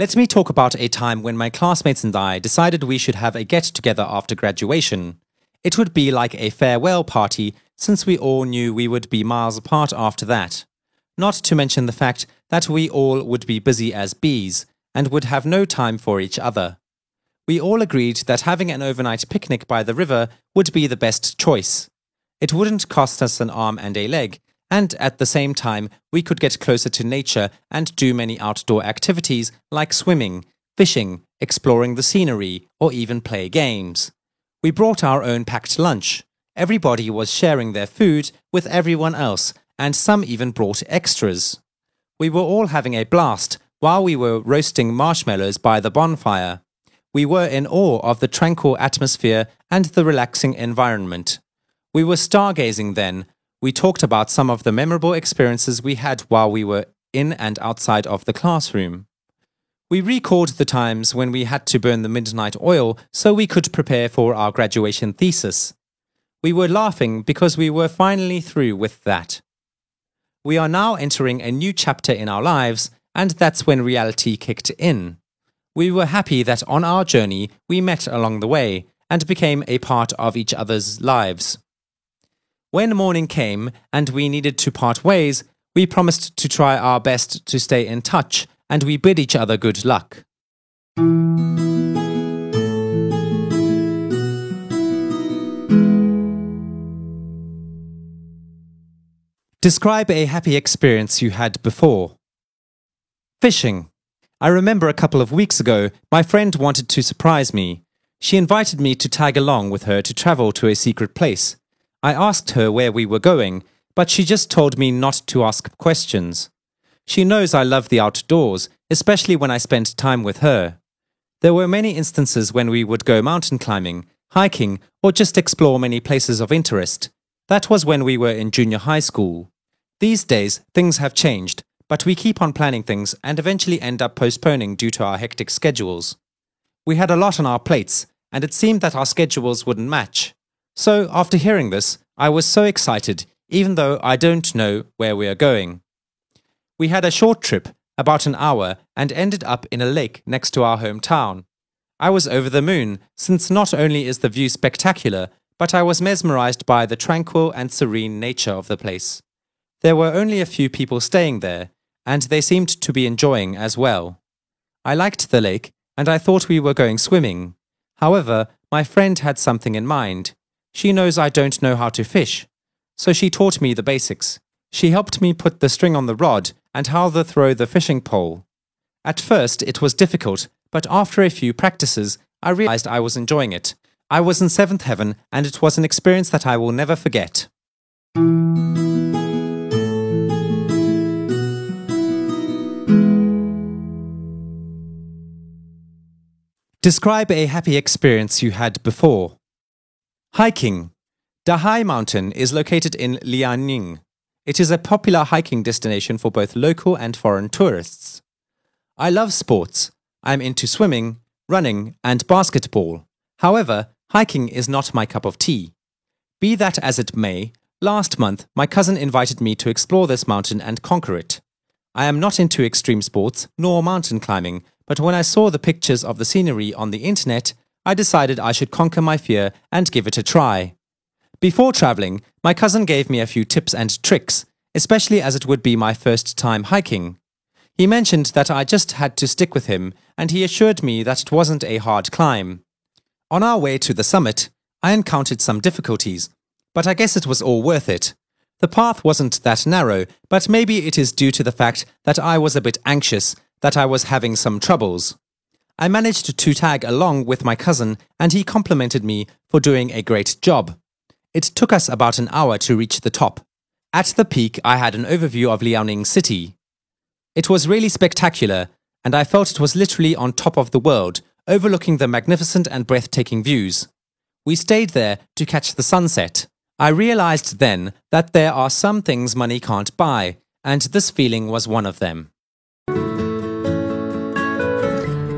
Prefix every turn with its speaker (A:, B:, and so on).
A: let me talk about a time when my classmates and I decided we should have a get together after graduation. It would be like a farewell party since we all knew we would be miles apart after that. Not to mention the fact that we all would be busy as bees and would have no time for each other. We all agreed that having an overnight picnic by the river would be the best choice. It wouldn't cost us an arm and a leg, and at the same time, we could get closer to nature and do many outdoor activities like swimming, fishing, exploring the scenery, or even play games. We brought our own packed lunch. Everybody was sharing their food with everyone else, and some even brought extras. We were all having a blast while we were roasting marshmallows by the bonfire. We were in awe of the tranquil atmosphere and the relaxing environment. We were stargazing then. We talked about some of the memorable experiences we had while we were in and outside of the classroom. We recalled the times when we had to burn the midnight oil so we could prepare for our graduation thesis. We were laughing because we were finally through with that. We are now entering a new chapter in our lives, and that's when reality kicked in. We were happy that on our journey we met along the way and became a part of each other's lives. When morning came and we needed to part ways, we promised to try our best to stay in touch and we bid each other good luck. Describe a happy experience you had before. Fishing. I remember a couple of weeks ago, my friend wanted to surprise me. She invited me to tag along with her to travel to a secret place. I asked her where we were going, but she just told me not to ask questions. She knows I love the outdoors, especially when I spend time with her. There were many instances when we would go mountain climbing, hiking, or just explore many places of interest. That was when we were in junior high school. These days, things have changed, but we keep on planning things and eventually end up postponing due to our hectic schedules. We had a lot on our plates, and it seemed that our schedules wouldn't match. So, after hearing this, I was so excited, even though I don't know where we are going. We had a short trip, about an hour, and ended up in a lake next to our hometown. I was over the moon, since not only is the view spectacular, but I was mesmerized by the tranquil and serene nature of the place. There were only a few people staying there, and they seemed to be enjoying as well. I liked the lake, and I thought we were going swimming. However, my friend had something in mind. She knows I don't know how to fish, so she taught me the basics. She helped me put the string on the rod and how to throw the fishing pole. At first, it was difficult, but after a few practices, I realized I was enjoying it. I was in seventh heaven, and it was an experience that I will never forget. Describe a happy experience you had before. Hiking. Dahai Mountain is located in Liaoning. It is a popular hiking destination for both local and foreign tourists. I love sports. I'm into swimming, running, and basketball. However, hiking is not my cup of tea. Be that as it may, last month my cousin invited me to explore this mountain and conquer it. I am not into extreme sports nor mountain climbing, but when I saw the pictures of the scenery on the internet, I decided I should conquer my fear and give it a try. Before traveling, my cousin gave me a few tips and tricks, especially as it would be my first time hiking. He mentioned that I just had to stick with him, and he assured me that it wasn't a hard climb. On our way to the summit, I encountered some difficulties, but I guess it was all worth it. The path wasn't that narrow, but maybe it is due to the fact that I was a bit anxious, that I was having some troubles. I managed to tag along with my cousin, and he complimented me for doing a great job. It took us about an hour to reach the top. At the peak, I had an overview of Liaoning City. It was really spectacular, and I felt it was literally on top of the world, overlooking the magnificent and breathtaking views. We stayed there to catch the sunset. I realized then that there are some things money can't buy, and this feeling was one of them.